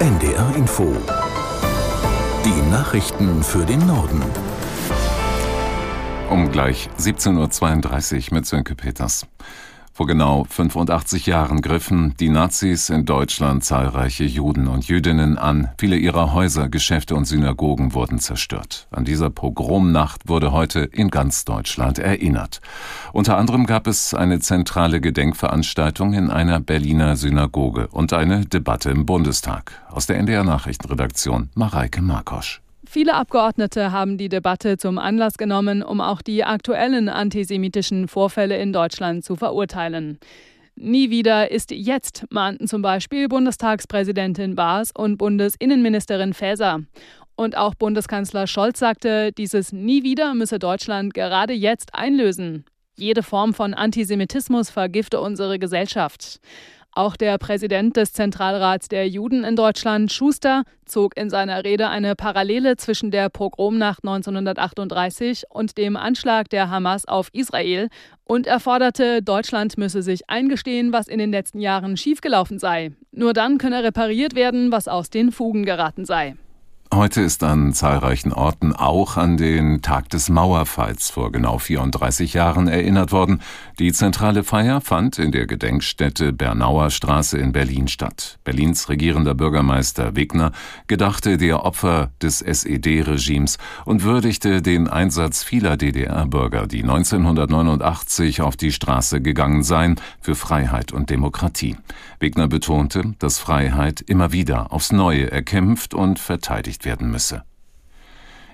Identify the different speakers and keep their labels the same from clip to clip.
Speaker 1: NDR Info. Die Nachrichten für den Norden.
Speaker 2: Um gleich 17.32 Uhr mit Sönke Peters. Vor genau 85 Jahren griffen die Nazis in Deutschland zahlreiche Juden und Jüdinnen an. Viele ihrer Häuser, Geschäfte und Synagogen wurden zerstört. An dieser Pogromnacht wurde heute in ganz Deutschland erinnert. Unter anderem gab es eine zentrale Gedenkveranstaltung in einer Berliner Synagoge und eine Debatte im Bundestag. Aus der NDR Nachrichtenredaktion Mareike Markosch.
Speaker 3: Viele Abgeordnete haben die Debatte zum Anlass genommen, um auch die aktuellen antisemitischen Vorfälle in Deutschland zu verurteilen. Nie wieder ist jetzt, mahnten zum Beispiel Bundestagspräsidentin Baas und Bundesinnenministerin Faeser. Und auch Bundeskanzler Scholz sagte, dieses Nie wieder müsse Deutschland gerade jetzt einlösen. Jede Form von Antisemitismus vergifte unsere Gesellschaft. Auch der Präsident des Zentralrats der Juden in Deutschland, Schuster, zog in seiner Rede eine Parallele zwischen der Pogromnacht 1938 und dem Anschlag der Hamas auf Israel und er forderte, Deutschland müsse sich eingestehen, was in den letzten Jahren schiefgelaufen sei. Nur dann könne repariert werden, was aus den Fugen geraten sei.
Speaker 2: Heute ist an zahlreichen Orten auch an den Tag des Mauerfalls vor genau 34 Jahren erinnert worden. Die zentrale Feier fand in der Gedenkstätte Bernauer Straße in Berlin statt. Berlins regierender Bürgermeister Wegner gedachte der Opfer des SED-Regimes und würdigte den Einsatz vieler DDR-Bürger, die 1989 auf die Straße gegangen seien, für Freiheit und Demokratie. Wegner betonte, dass Freiheit immer wieder aufs Neue erkämpft und verteidigt erledigt werden müsse.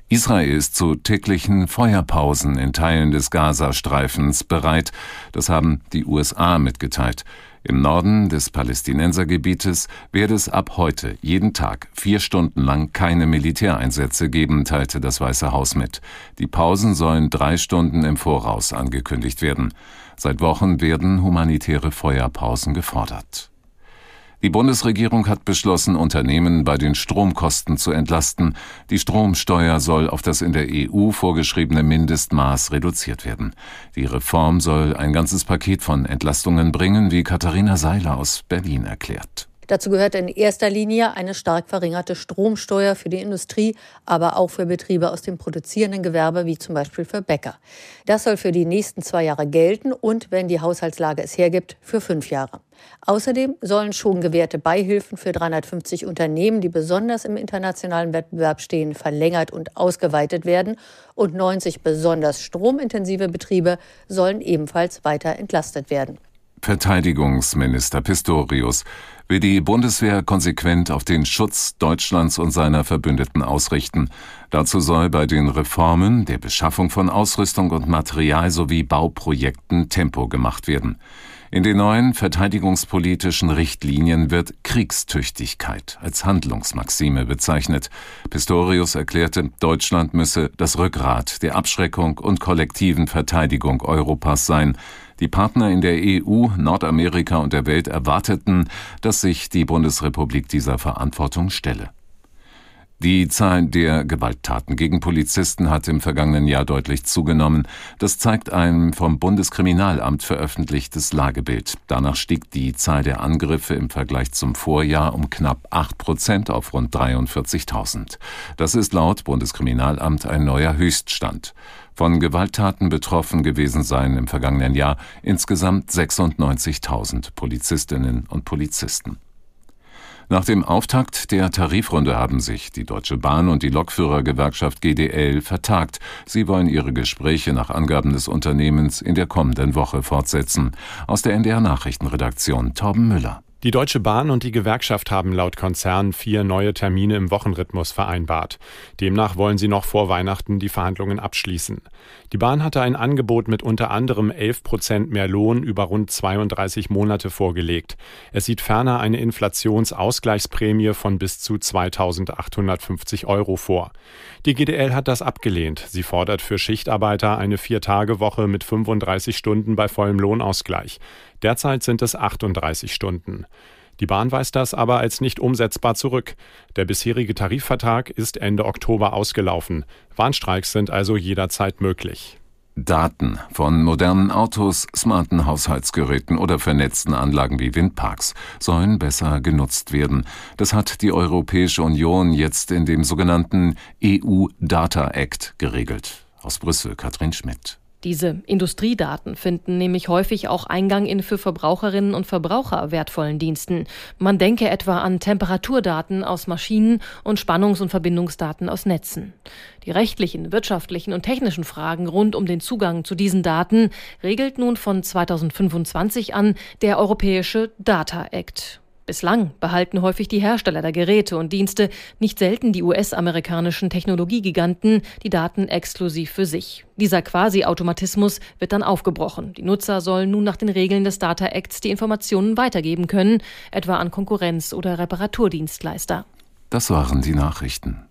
Speaker 2: Israel ist zu täglichen Feuerpausen in Teilen des Gazastreifens bereit, das haben die USA mitgeteilt. Im Norden des Palästinensergebietes werde es ab heute jeden Tag vier Stunden lang keine Militäreinsätze geben, teilte das Weiße Haus mit. Die Pausen sollen drei Stunden im Voraus angekündigt werden. Seit Wochen werden humanitäre Feuerpausen gefordert. Die Bundesregierung hat beschlossen, Unternehmen bei den Stromkosten zu entlasten. Die Stromsteuer soll auf das in der EU vorgeschriebene Mindestmaß reduziert werden. Die Reform soll ein ganzes Paket von Entlastungen bringen, wie Katharina Seiler aus Berlin erklärt.
Speaker 4: Dazu gehört in erster Linie eine stark verringerte Stromsteuer für die Industrie, aber auch für Betriebe aus dem produzierenden Gewerbe, wie zum Beispiel für Bäcker. Das soll für die nächsten zwei Jahre gelten und, wenn die Haushaltslage es hergibt, für fünf Jahre. Außerdem sollen schon gewährte Beihilfen für 350 Unternehmen, die besonders im internationalen Wettbewerb stehen, verlängert und ausgeweitet werden und 90 besonders stromintensive Betriebe sollen ebenfalls weiter entlastet werden.
Speaker 2: Verteidigungsminister Pistorius will die Bundeswehr konsequent auf den Schutz Deutschlands und seiner Verbündeten ausrichten. Dazu soll bei den Reformen, der Beschaffung von Ausrüstung und Material sowie Bauprojekten Tempo gemacht werden. In den neuen verteidigungspolitischen Richtlinien wird Kriegstüchtigkeit als Handlungsmaxime bezeichnet. Pistorius erklärte, Deutschland müsse das Rückgrat der Abschreckung und kollektiven Verteidigung Europas sein. Die Partner in der EU, Nordamerika und der Welt erwarteten, dass sich die Bundesrepublik dieser Verantwortung stelle. Die Zahl der Gewalttaten gegen Polizisten hat im vergangenen Jahr deutlich zugenommen. Das zeigt ein vom Bundeskriminalamt veröffentlichtes Lagebild. Danach stieg die Zahl der Angriffe im Vergleich zum Vorjahr um knapp 8 Prozent auf rund 43.000. Das ist laut Bundeskriminalamt ein neuer Höchststand. Von Gewalttaten betroffen gewesen seien im vergangenen Jahr insgesamt 96.000 Polizistinnen und Polizisten. Nach dem Auftakt der Tarifrunde haben sich die Deutsche Bahn und die Lokführergewerkschaft GDL vertagt. Sie wollen ihre Gespräche nach Angaben des Unternehmens in der kommenden Woche fortsetzen. Aus der NDR Nachrichtenredaktion Torben Müller.
Speaker 5: Die Deutsche Bahn und die Gewerkschaft haben laut Konzern vier neue Termine im Wochenrhythmus vereinbart. Demnach wollen sie noch vor Weihnachten die Verhandlungen abschließen. Die Bahn hatte ein Angebot mit unter anderem 11 Prozent mehr Lohn über rund 32 Monate vorgelegt. Es sieht ferner eine Inflationsausgleichsprämie von bis zu 2850 Euro vor. Die GDL hat das abgelehnt. Sie fordert für Schichtarbeiter eine Vier-Tage-Woche mit 35 Stunden bei vollem Lohnausgleich. Derzeit sind es 38 Stunden. Die Bahn weist das aber als nicht umsetzbar zurück. Der bisherige Tarifvertrag ist Ende Oktober ausgelaufen. Warnstreiks sind also jederzeit möglich.
Speaker 2: Daten von modernen Autos, smarten Haushaltsgeräten oder vernetzten Anlagen wie Windparks sollen besser genutzt werden. Das hat die Europäische Union jetzt in dem sogenannten EU Data Act geregelt. Aus Brüssel Katrin Schmidt.
Speaker 6: Diese Industriedaten finden nämlich häufig auch Eingang in für Verbraucherinnen und Verbraucher wertvollen Diensten. Man denke etwa an Temperaturdaten aus Maschinen und Spannungs- und Verbindungsdaten aus Netzen. Die rechtlichen, wirtschaftlichen und technischen Fragen rund um den Zugang zu diesen Daten regelt nun von 2025 an der Europäische Data Act. Bislang behalten häufig die Hersteller der Geräte und Dienste, nicht selten die US-amerikanischen Technologiegiganten, die Daten exklusiv für sich. Dieser Quasi-Automatismus wird dann aufgebrochen. Die Nutzer sollen nun nach den Regeln des Data Acts die Informationen weitergeben können, etwa an Konkurrenz- oder Reparaturdienstleister.
Speaker 2: Das waren die Nachrichten.